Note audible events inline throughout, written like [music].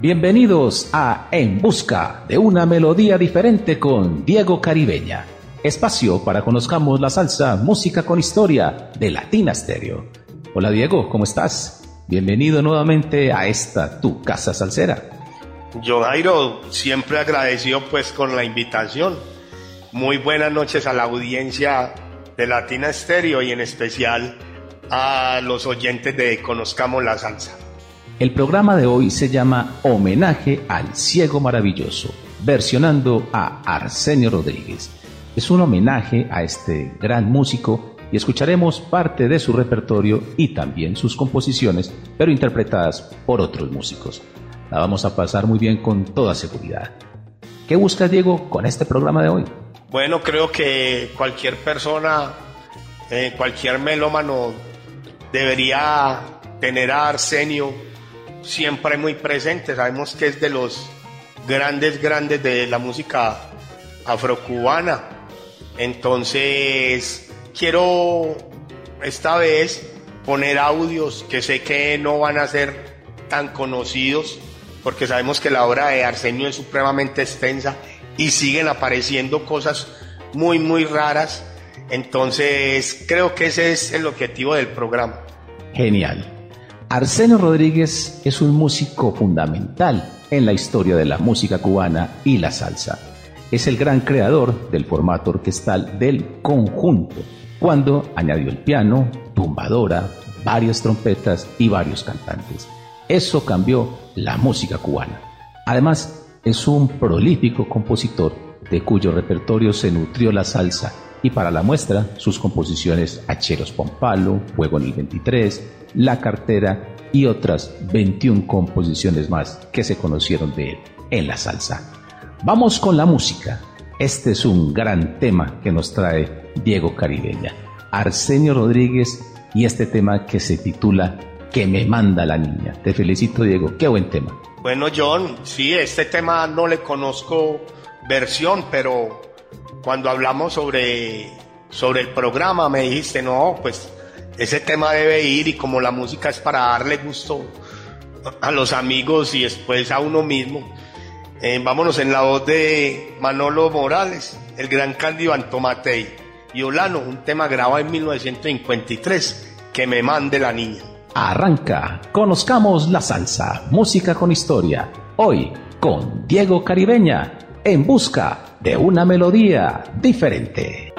Bienvenidos a En Busca de una melodía diferente con Diego Caribeña. Espacio para conozcamos la salsa, música con historia de Latina Stereo. Hola Diego, ¿cómo estás? Bienvenido nuevamente a esta tu casa salsera. Yo Jairo, siempre agradecido pues con la invitación. Muy buenas noches a la audiencia de Latina Stereo y en especial a los oyentes de Conozcamos la Salsa. El programa de hoy se llama Homenaje al Ciego Maravilloso, versionando a Arsenio Rodríguez. Es un homenaje a este gran músico y escucharemos parte de su repertorio y también sus composiciones, pero interpretadas por otros músicos. La vamos a pasar muy bien con toda seguridad. ¿Qué busca Diego con este programa de hoy? Bueno, creo que cualquier persona, eh, cualquier melómano debería tener a Arsenio siempre muy presente. Sabemos que es de los grandes, grandes de la música afrocubana. Entonces, quiero esta vez poner audios que sé que no van a ser tan conocidos, porque sabemos que la obra de Arsenio es supremamente extensa y siguen apareciendo cosas muy, muy raras. Entonces, creo que ese es el objetivo del programa. Genial. Arsenio Rodríguez es un músico fundamental en la historia de la música cubana y la salsa. Es el gran creador del formato orquestal del conjunto, cuando añadió el piano, tumbadora, varias trompetas y varios cantantes. Eso cambió la música cubana. Además, es un prolífico compositor de cuyo repertorio se nutrió la salsa y para la muestra sus composiciones Hacheros Pompalo, Fuego en el 23, La Cartera y otras 21 composiciones más que se conocieron de él en la salsa. Vamos con la música. Este es un gran tema que nos trae Diego Caribeña, Arsenio Rodríguez y este tema que se titula Que me manda la niña. Te felicito Diego, qué buen tema. Bueno John, sí, este tema no le conozco versión, pero cuando hablamos sobre, sobre el programa me dijiste, no, pues ese tema debe ir y como la música es para darle gusto a los amigos y después a uno mismo, eh, vámonos en la voz de Manolo Morales, el gran Candido Antomatei y Olano, un tema grabado en 1953, que me mande la niña. Arranca, conozcamos la salsa, música con historia, hoy con Diego Caribeña, en busca de una melodía diferente.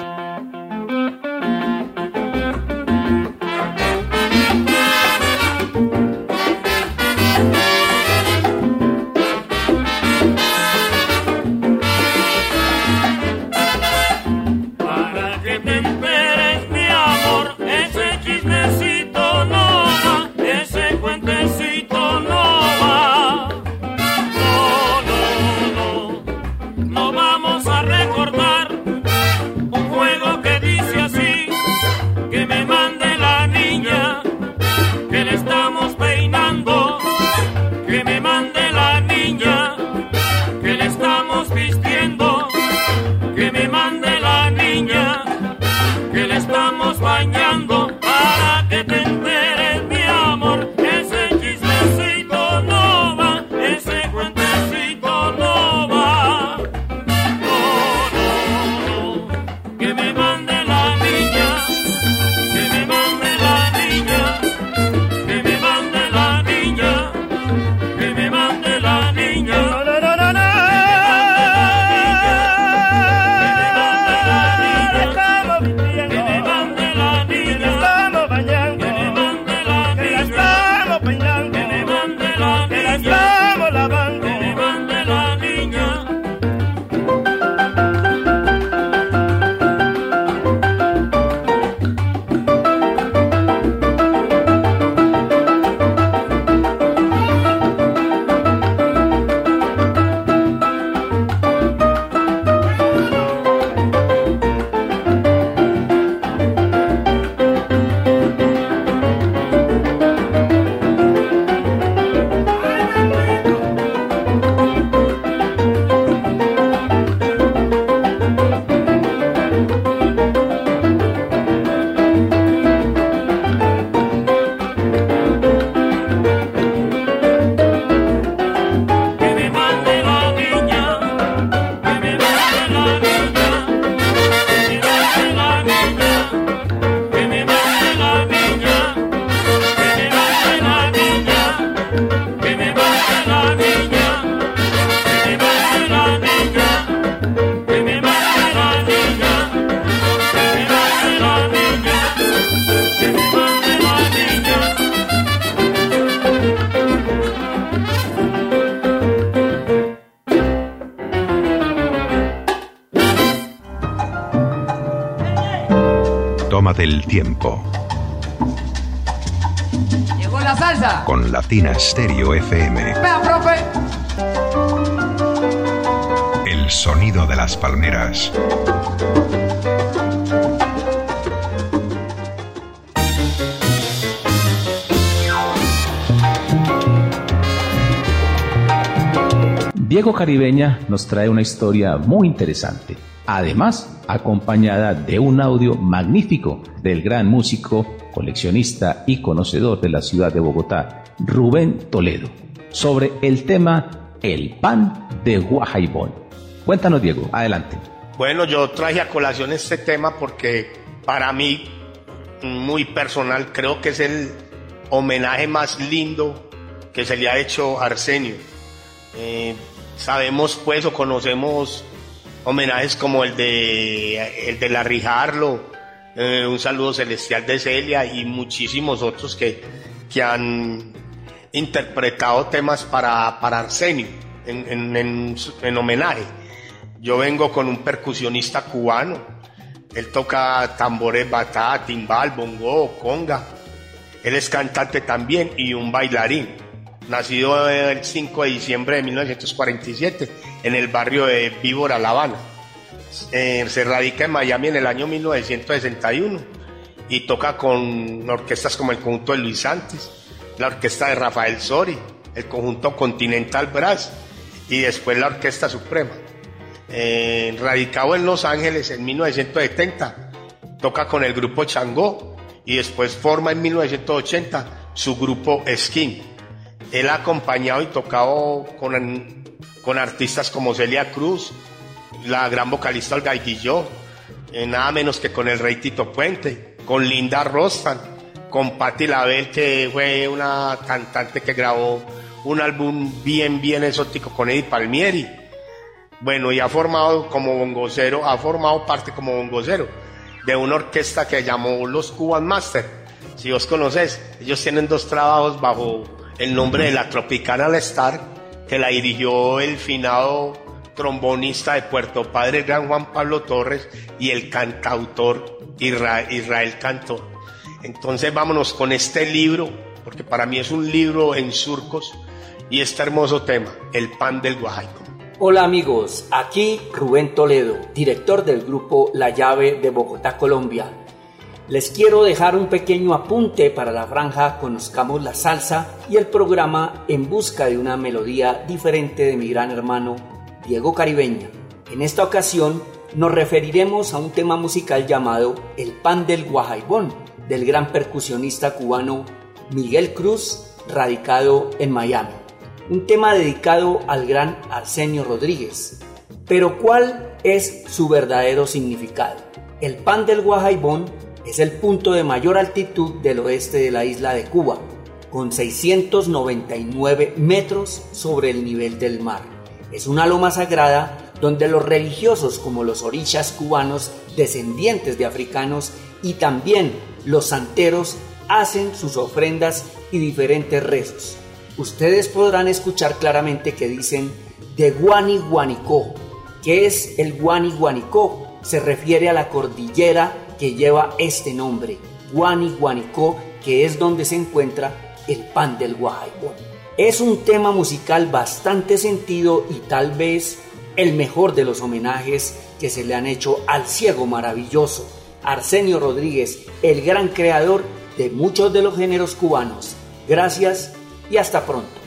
Latina Stereo FM. Vea, profe. El sonido de las palmeras. Diego Caribeña nos trae una historia muy interesante, además acompañada de un audio magnífico del gran músico, coleccionista y conocedor de la ciudad de Bogotá, Rubén Toledo, sobre el tema El pan de Guajaibón. Cuéntanos Diego, adelante. Bueno, yo traje a colación este tema porque para mí, muy personal, creo que es el homenaje más lindo que se le ha hecho a Arsenio. Eh, sabemos pues o conocemos homenajes como el de el de Larry eh, un saludo celestial de Celia y muchísimos otros que, que han interpretado temas para, para Arsenio en, en, en, homenaje. Yo vengo con un percusionista cubano, él toca tambores, batá, timbal, bongo, conga, él es cantante también y un bailarín nacido el 5 de diciembre de 1947 en el barrio de Víbora, La Habana. Eh, se radica en Miami en el año 1961 y toca con orquestas como el conjunto de Luis Santos, la orquesta de Rafael Sori, el conjunto Continental Brass y después la Orquesta Suprema. Eh, radicado en Los Ángeles en 1970, toca con el grupo Changó y después forma en 1980 su grupo Skin él ha acompañado y tocado con, con artistas como Celia Cruz, la gran vocalista Olga Guilló, eh, nada menos que con el rey Tito Puente, con Linda Rostan, con Patti Label, que fue una cantante que grabó un álbum bien, bien exótico con Eddie Palmieri. Bueno, y ha formado como bongocero, ha formado parte como bongocero de una orquesta que llamó los Cuban Master. Si os conoces, ellos tienen dos trabajos bajo el nombre de la Tropicana Star, que la dirigió el finado trombonista de Puerto Padre, gran Juan Pablo Torres, y el cantautor Israel, Cantor. Entonces vámonos con este libro, porque para mí es un libro en surcos, y este hermoso tema, El pan del Guajaico. Hola amigos, aquí Rubén Toledo, director del grupo La Llave de Bogotá, Colombia les quiero dejar un pequeño apunte para la franja Conozcamos la Salsa y el programa En Busca de una Melodía diferente de mi gran hermano Diego Caribeña. En esta ocasión nos referiremos a un tema musical llamado El Pan del Guajaibón del gran percusionista cubano Miguel Cruz, radicado en Miami. Un tema dedicado al gran Arsenio Rodríguez. Pero ¿cuál es su verdadero significado? El pan del Guajaibón es el punto de mayor altitud del oeste de la isla de Cuba, con 699 metros sobre el nivel del mar. Es una loma sagrada donde los religiosos como los orishas cubanos, descendientes de africanos, y también los santeros hacen sus ofrendas y diferentes rezos. Ustedes podrán escuchar claramente que dicen de Guani Guanicó. ¿Qué es el Guani Guanicó? Se refiere a la cordillera que lleva este nombre, Guani Guanicó, que es donde se encuentra el pan del Guajaibón. Es un tema musical bastante sentido y tal vez el mejor de los homenajes que se le han hecho al ciego maravilloso, Arsenio Rodríguez, el gran creador de muchos de los géneros cubanos. Gracias y hasta pronto.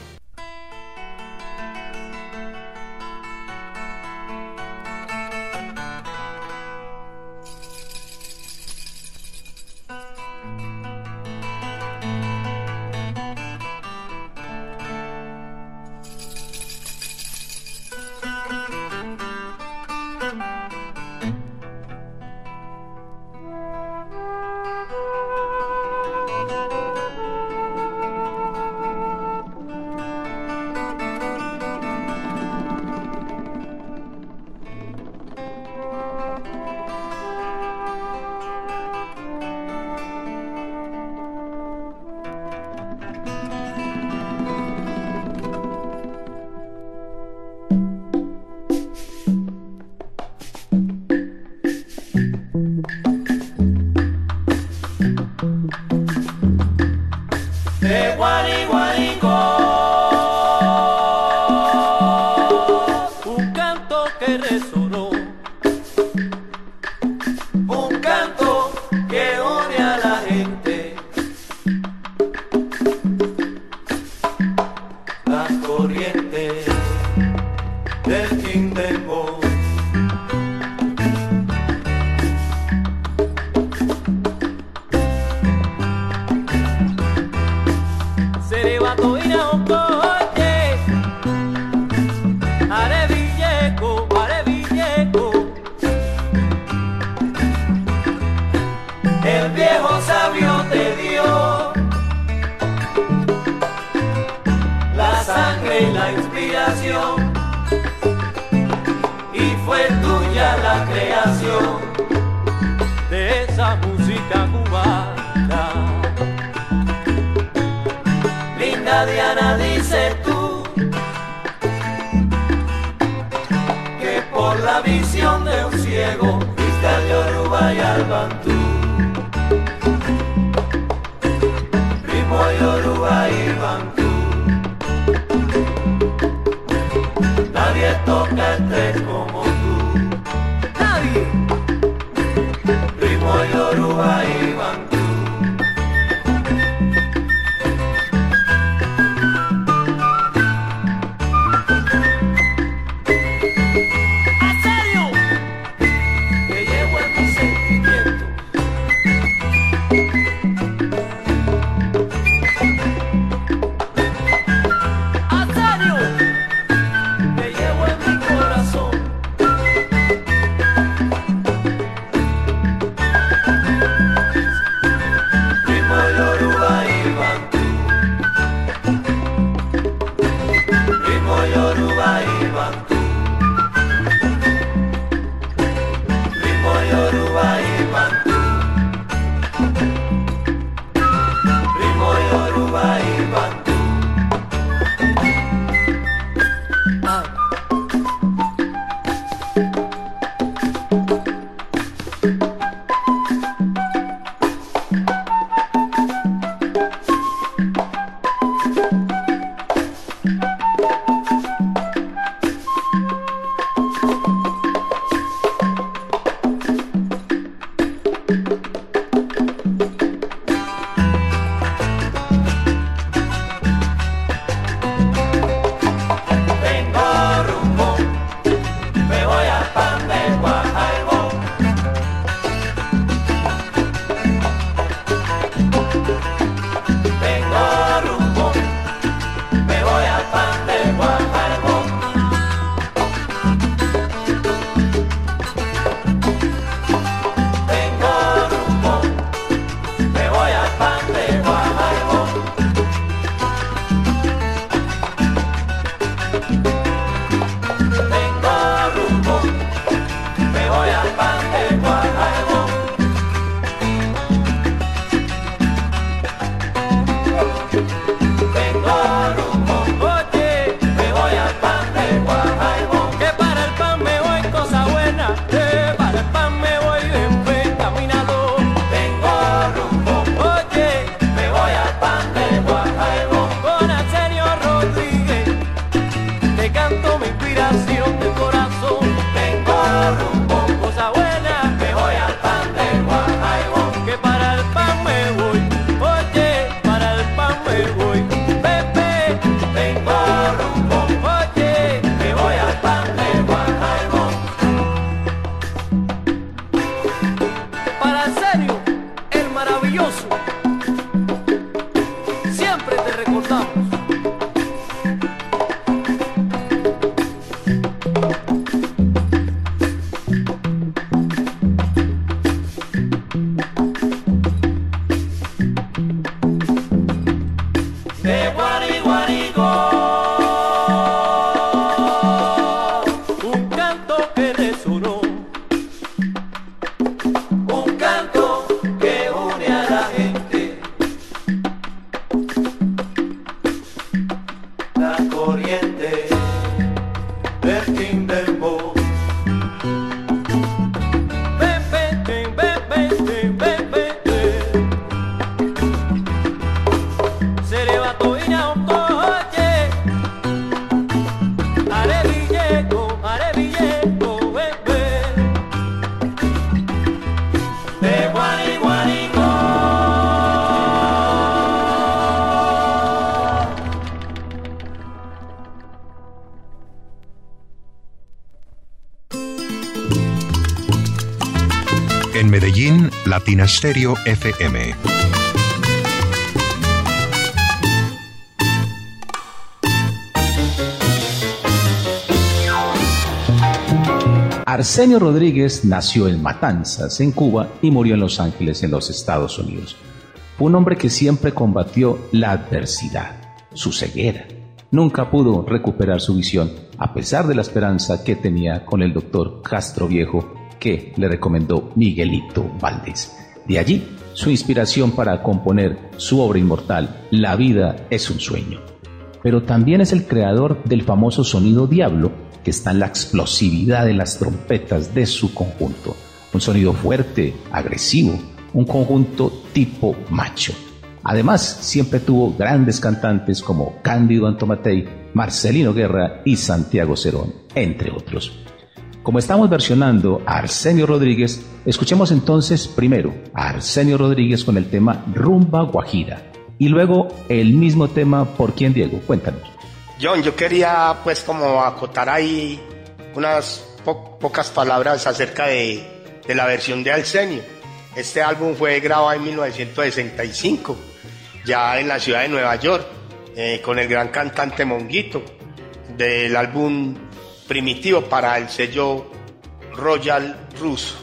Medellín, Latinasterio FM. Arsenio Rodríguez nació en Matanzas, en Cuba, y murió en Los Ángeles, en los Estados Unidos. Fue un hombre que siempre combatió la adversidad, su ceguera. Nunca pudo recuperar su visión, a pesar de la esperanza que tenía con el doctor Castro Viejo, que le recomendó Miguelito Valdés. De allí, su inspiración para componer su obra inmortal, La vida es un sueño. Pero también es el creador del famoso sonido Diablo, que está en la explosividad de las trompetas de su conjunto. Un sonido fuerte, agresivo, un conjunto tipo macho. Además, siempre tuvo grandes cantantes como Cándido Antomatei, Marcelino Guerra y Santiago Cerón, entre otros. Como estamos versionando a Arsenio Rodríguez, escuchemos entonces primero a Arsenio Rodríguez con el tema Rumba Guajira y luego el mismo tema por quién Diego. Cuéntanos. John, yo quería pues como acotar ahí unas pocas palabras acerca de, de la versión de Arsenio. Este álbum fue grabado en 1965, ya en la ciudad de Nueva York, eh, con el gran cantante Monguito, del álbum Primitivo para el sello Royal Russo.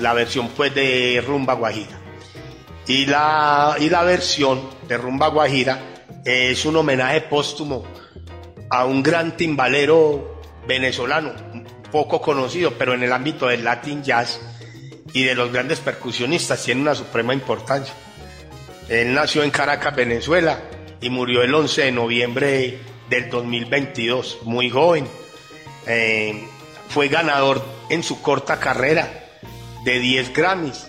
la versión fue de Rumba Guajira. Y la, y la versión de Rumba Guajira es un homenaje póstumo a un gran timbalero venezolano, poco conocido, pero en el ámbito del Latin Jazz y de los grandes percusionistas tiene una suprema importancia. Él nació en Caracas, Venezuela, y murió el 11 de noviembre del 2022, muy joven. Eh, fue ganador en su corta carrera de 10 Grammys.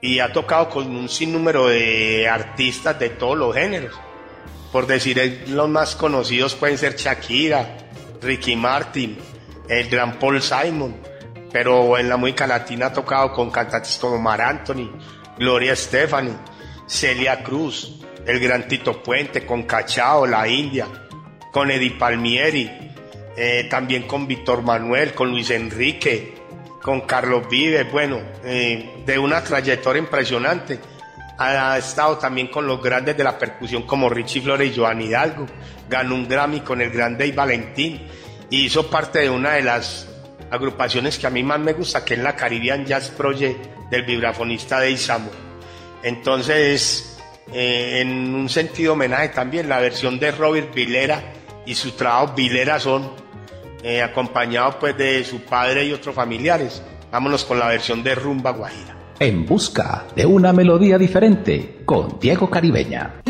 Y ha tocado con un sinnúmero de artistas de todos los géneros. Por decir los más conocidos pueden ser Shakira, Ricky Martin, el gran Paul Simon, pero en la música latina ha tocado con cantantes como Mar Anthony, Gloria Stephanie, Celia Cruz, el gran Tito Puente, con Cachao, la India, con Eddie Palmieri, eh, también con Víctor Manuel, con Luis Enrique, con Carlos Vives, bueno, eh, de una trayectoria impresionante. Ha estado también con los grandes de la percusión como Richie Flores y Joan Hidalgo, ganó un Grammy con el gran Dave Valentín. Y hizo parte de una de las agrupaciones que a mí más me gusta, que es la Caribbean Jazz Project del vibrafonista Dave Samo. Entonces, eh, en un sentido homenaje también, la versión de Robert Vilera y su trabajo Vilera son eh, acompañados pues de su padre y otros familiares. Vámonos con la versión de Rumba Guajira. En busca de una melodía diferente con Diego Caribeña.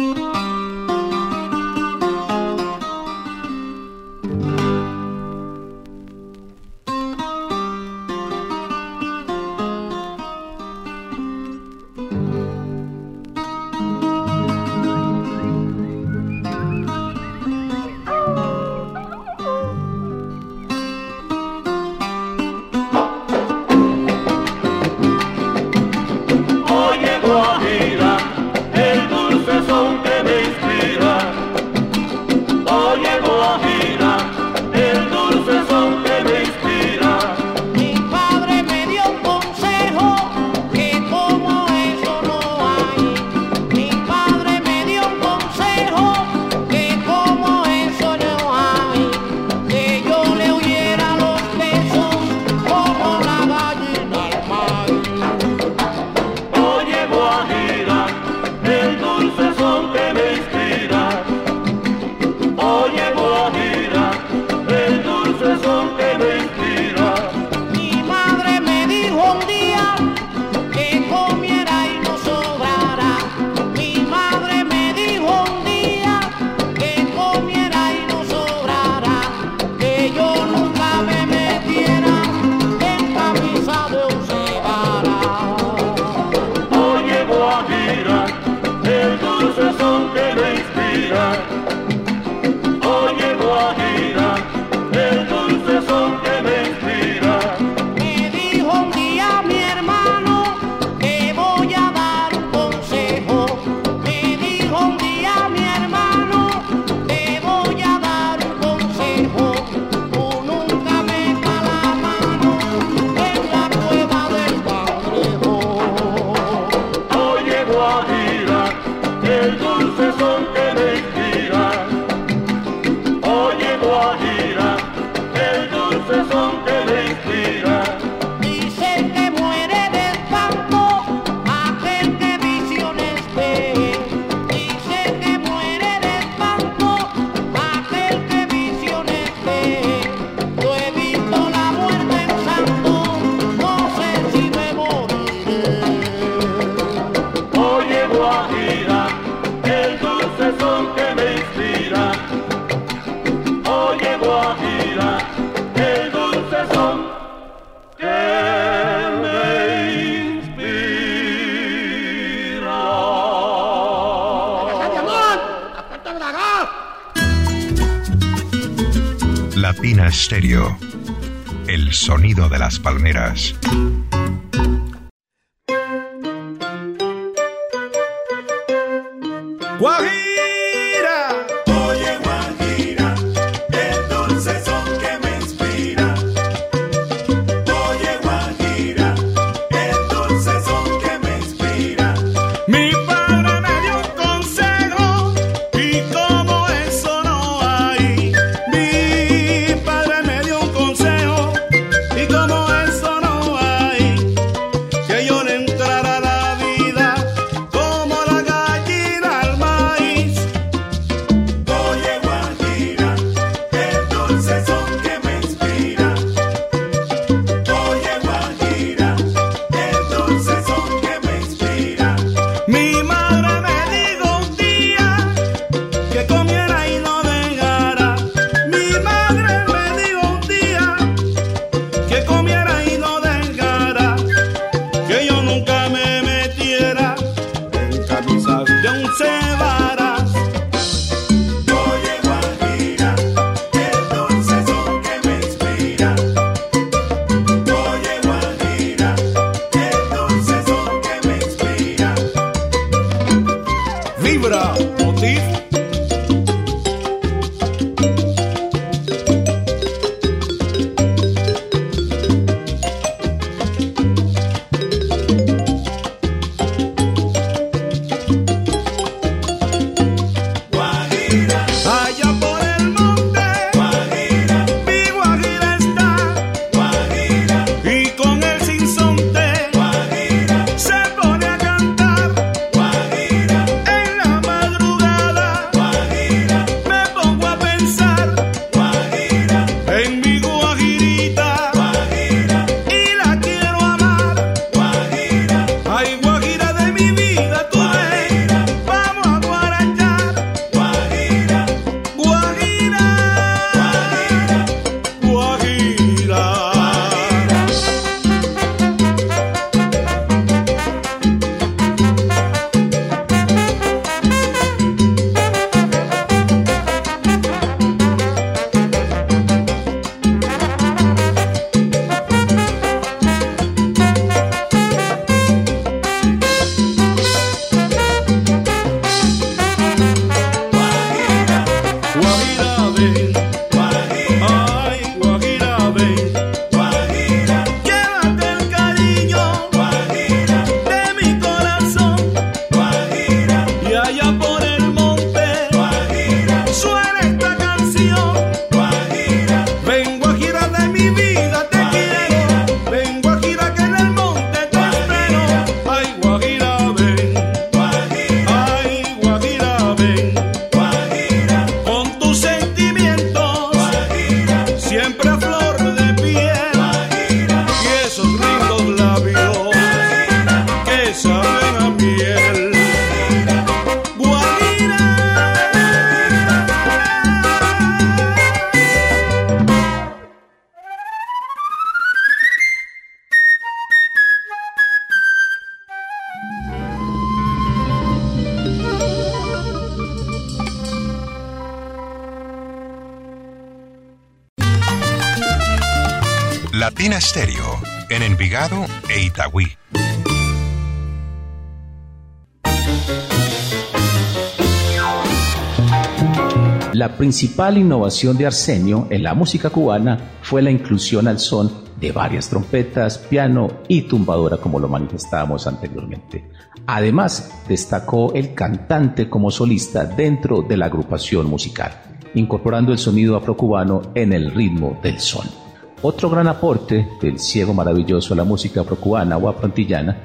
E Itagüí. La principal innovación de Arsenio en la música cubana fue la inclusión al son de varias trompetas, piano y tumbadora como lo manifestábamos anteriormente. Además, destacó el cantante como solista dentro de la agrupación musical, incorporando el sonido afrocubano en el ritmo del son. Otro gran aporte del ciego maravilloso a la música afrocubana o afroantillana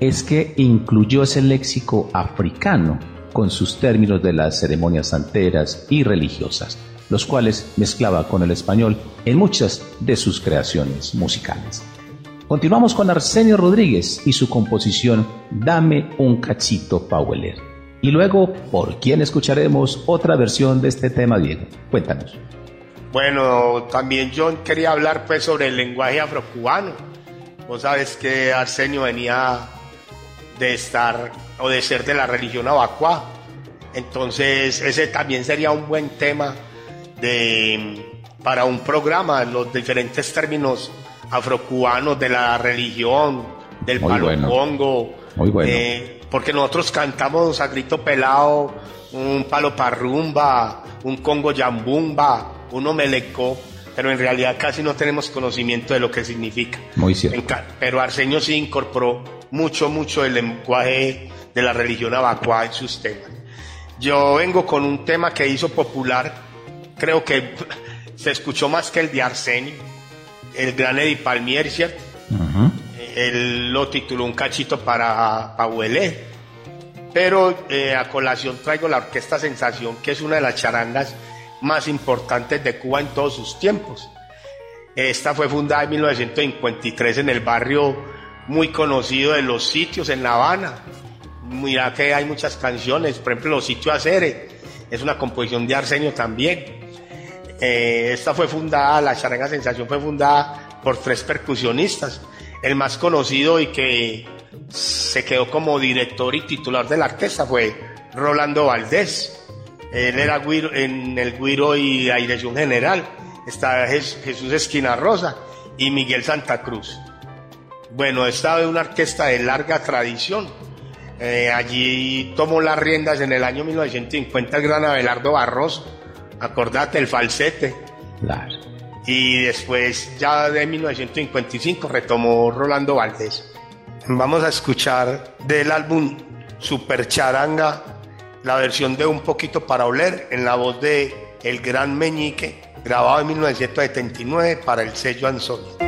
es que incluyó ese léxico africano con sus términos de las ceremonias santeras y religiosas, los cuales mezclaba con el español en muchas de sus creaciones musicales. Continuamos con Arsenio Rodríguez y su composición Dame un cachito Paueler. Y luego, ¿por quién escucharemos otra versión de este tema, Diego? Cuéntanos. Bueno, también yo quería hablar pues sobre el lenguaje afrocubano. Vos sabes que Arsenio venía de estar o de ser de la religión abacuá. Entonces, ese también sería un buen tema de, para un programa, los diferentes términos afrocubanos de la religión, del Muy palo bueno. congo. Muy bueno. eh, porque nosotros cantamos a grito pelado un palo parrumba, un congo yambumba, un omelecó, pero en realidad casi no tenemos conocimiento de lo que significa. Muy cierto. Pero Arsenio sí incorporó mucho, mucho el lenguaje de la religión abacuá en sus temas. Yo vengo con un tema que hizo popular, creo que [laughs] se escuchó más que el de Arsenio, el gran Eddie Palmieri, ¿cierto? Ujú. Él lo tituló Un cachito para Pahuelé. Pero eh, a colación traigo la Orquesta Sensación, que es una de las charangas más importantes de Cuba en todos sus tiempos. Esta fue fundada en 1953 en el barrio muy conocido de Los Sitios en La Habana. Mira que hay muchas canciones, por ejemplo Los Sitios Acere, es una composición de Arsenio también. Eh, esta fue fundada, la charanga Sensación fue fundada por tres percusionistas. El más conocido y que se quedó como director y titular de la orquesta fue Rolando Valdés. Él era güiro- en el Guiro y la dirección general. Está Jes- Jesús Esquina Rosa y Miguel Santa Cruz. Bueno, esta es una orquesta de larga tradición. Eh, allí tomó las riendas en el año 1950 el gran Abelardo Barroso. Acordate, el falsete. Claro. Y después, ya de 1955, retomó Rolando Valdés. Vamos a escuchar del álbum Super Charanga la versión de Un poquito para oler en la voz de El Gran Meñique, grabado en 1979 para el sello Anzón.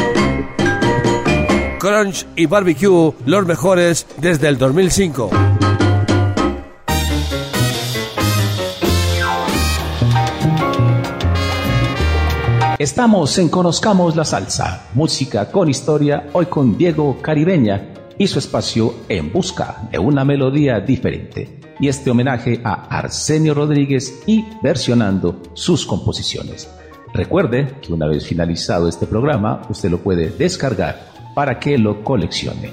Crunch y Barbecue, los mejores desde el 2005. Estamos en Conozcamos la Salsa, música con historia, hoy con Diego Caribeña y su espacio En Busca de una melodía diferente. Y este homenaje a Arsenio Rodríguez y versionando sus composiciones. Recuerde que una vez finalizado este programa, usted lo puede descargar para que lo coleccione.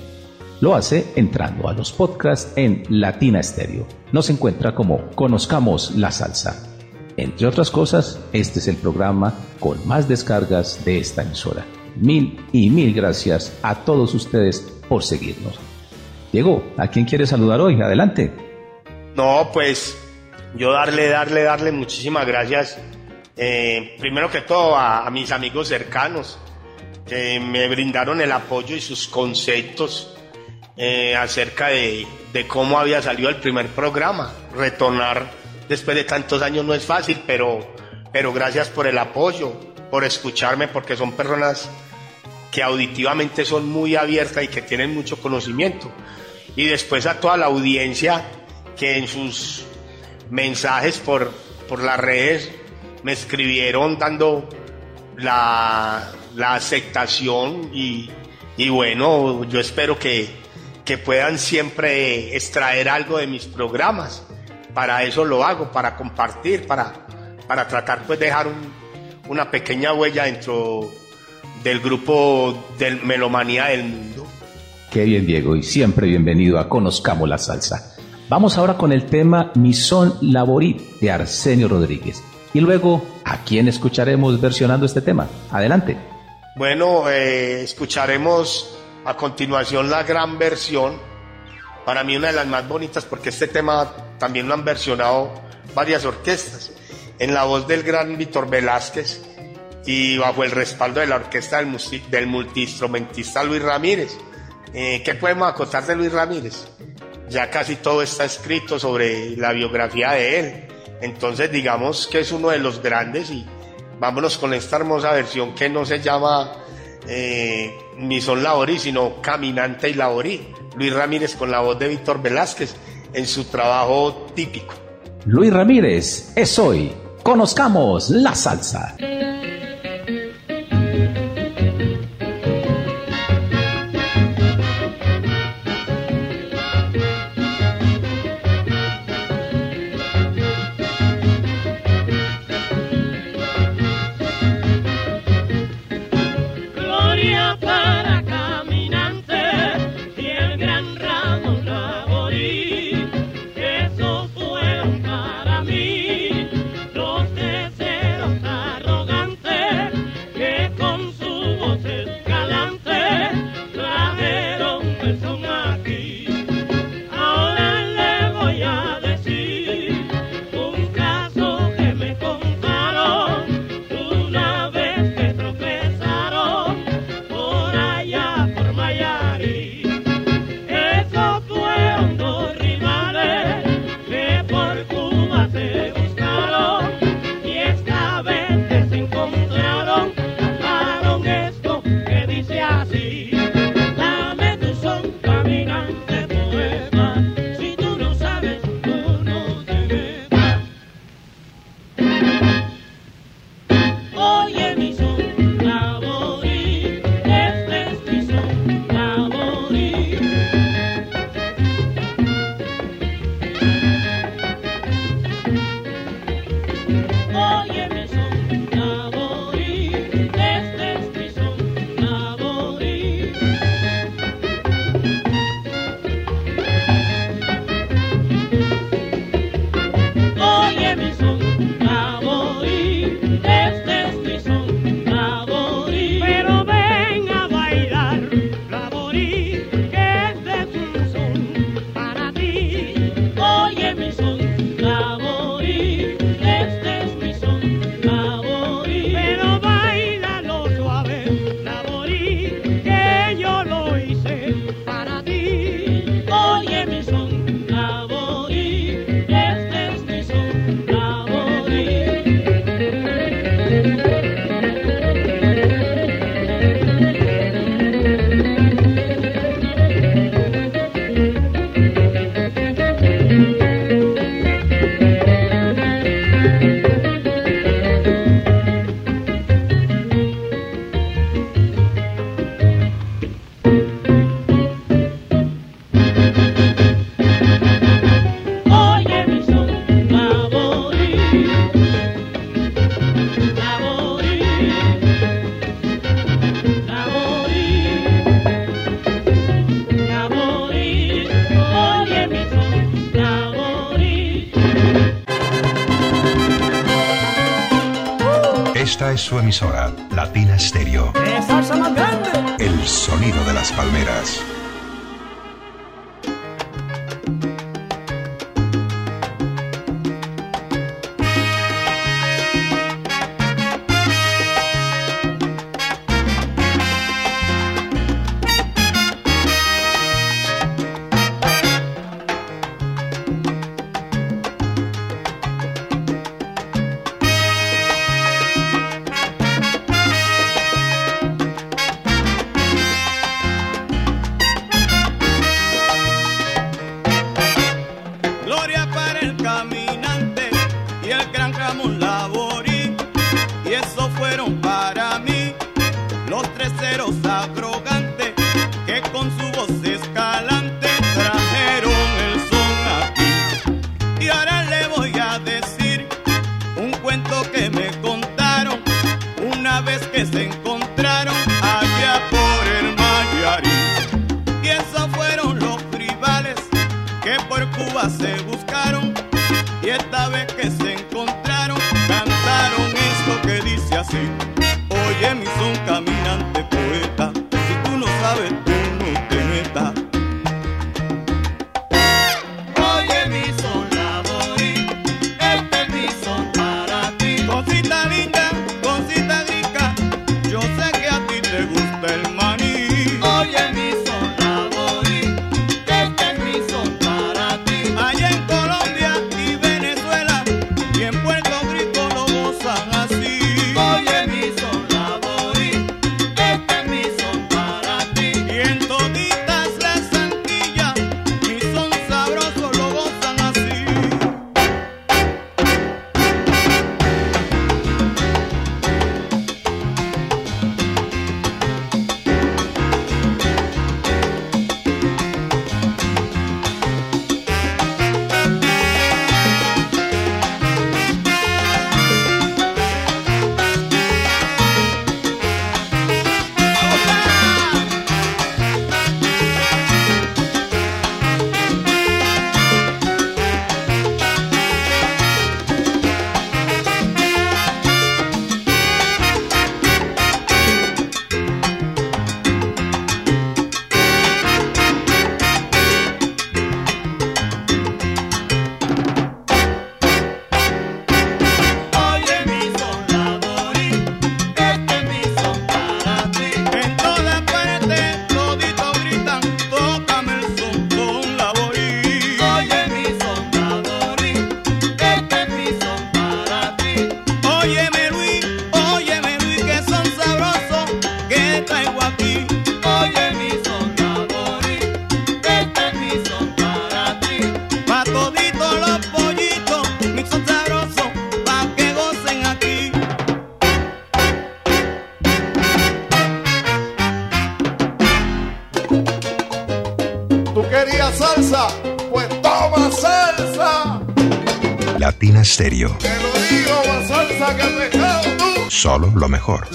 Lo hace entrando a los podcasts en Latina Stereo. Nos encuentra como Conozcamos la Salsa. Entre otras cosas, este es el programa con más descargas de esta emisora. Mil y mil gracias a todos ustedes por seguirnos. Diego, ¿a quién quiere saludar hoy? Adelante. No, pues yo darle, darle, darle muchísimas gracias. Eh, primero que todo a mis amigos cercanos, que me brindaron el apoyo y sus conceptos eh, acerca de, de, cómo había salido el primer programa. Retornar después de tantos años no es fácil, pero, pero gracias por el apoyo, por escucharme, porque son personas que auditivamente son muy abiertas y que tienen mucho conocimiento. Y después a toda la audiencia que en sus mensajes por, por las redes me escribieron dando la, la aceptación y, y, bueno, yo espero que, que, puedan siempre extraer algo de mis programas. Para eso lo hago, para compartir, para, para tratar pues dejar un, una pequeña huella dentro del grupo del Melomanía del Mundo. Qué bien Diego y siempre bienvenido a Conozcamos la Salsa. Vamos ahora con el tema Mi Son Laborí de Arsenio Rodríguez. Y luego, ¿a quién escucharemos versionando este tema? Adelante. Bueno, eh, escucharemos a continuación la gran versión, para mí una de las más bonitas porque este tema también lo han versionado varias orquestas, en la voz del gran Víctor Velázquez y bajo el respaldo de la orquesta del, multiinstrumentista Luis Ramírez. Eh, ¿Qué podemos acotar de Luis Ramírez? Ya casi todo está escrito sobre la biografía de él. Entonces digamos que es uno de los grandes y vámonos con esta hermosa versión que no se llama eh, ni son Laborí, sino Caminante y Laborí. Luis Ramírez con la voz de Víctor Velázquez en su trabajo típico. Luis Ramírez es hoy. Conozcamos la salsa. Solo lo mejor.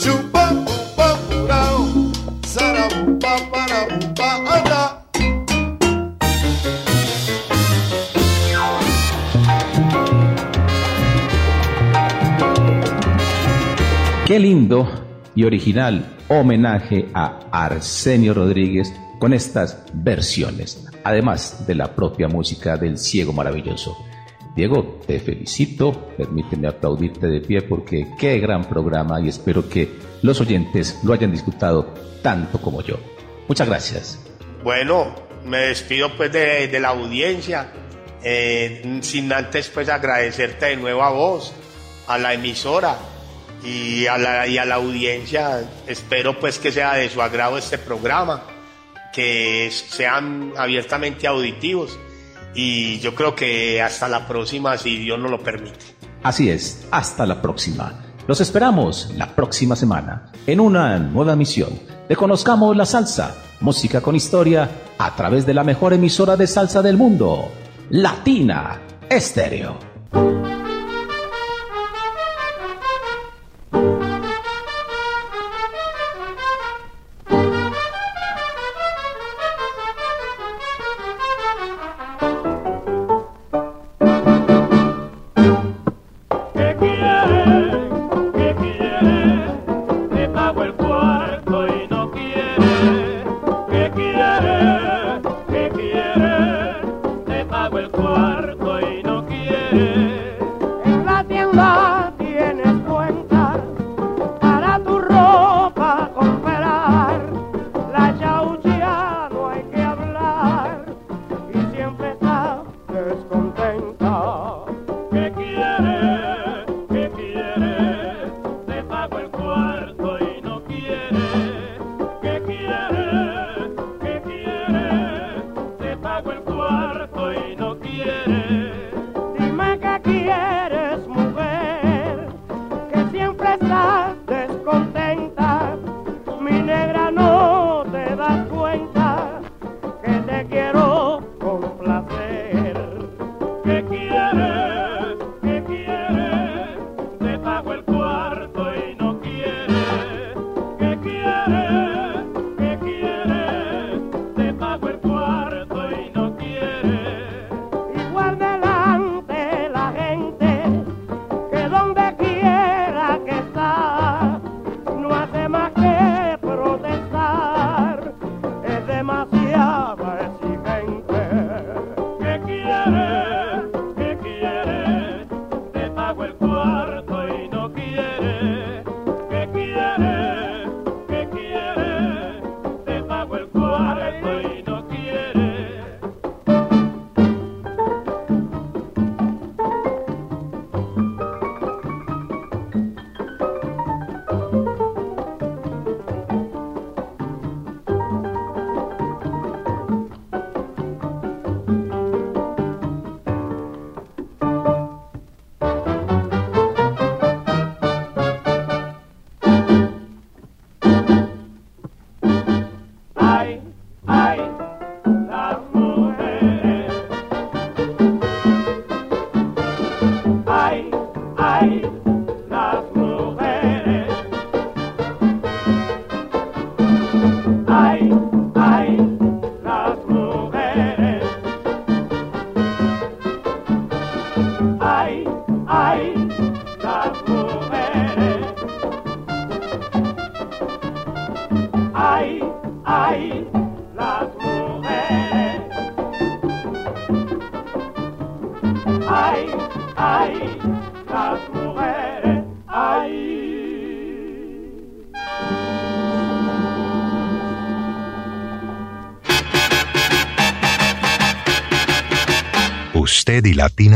Qué lindo y original homenaje a Arsenio Rodríguez con estas versiones, además de la propia música del Ciego Maravilloso. Diego, te felicito, permíteme aplaudirte de pie porque qué gran programa y espero que los oyentes lo hayan disfrutado tanto como yo. Muchas gracias. Bueno, me despido pues de, la audiencia, eh, sin antes pues agradecerte de nuevo a vos, a la emisora y a la, y a la audiencia. Espero pues que sea de su agrado este programa, que sean abiertamente auditivos y yo creo que hasta la próxima, si Dios nos lo permite. Así es, hasta la próxima. Los esperamos la próxima semana en una nueva emisión de Conozcamos la Salsa, música con historia a través de la mejor emisora de salsa del mundo, Latina Estéreo.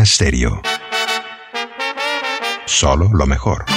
Stereo. Solo lo mejor.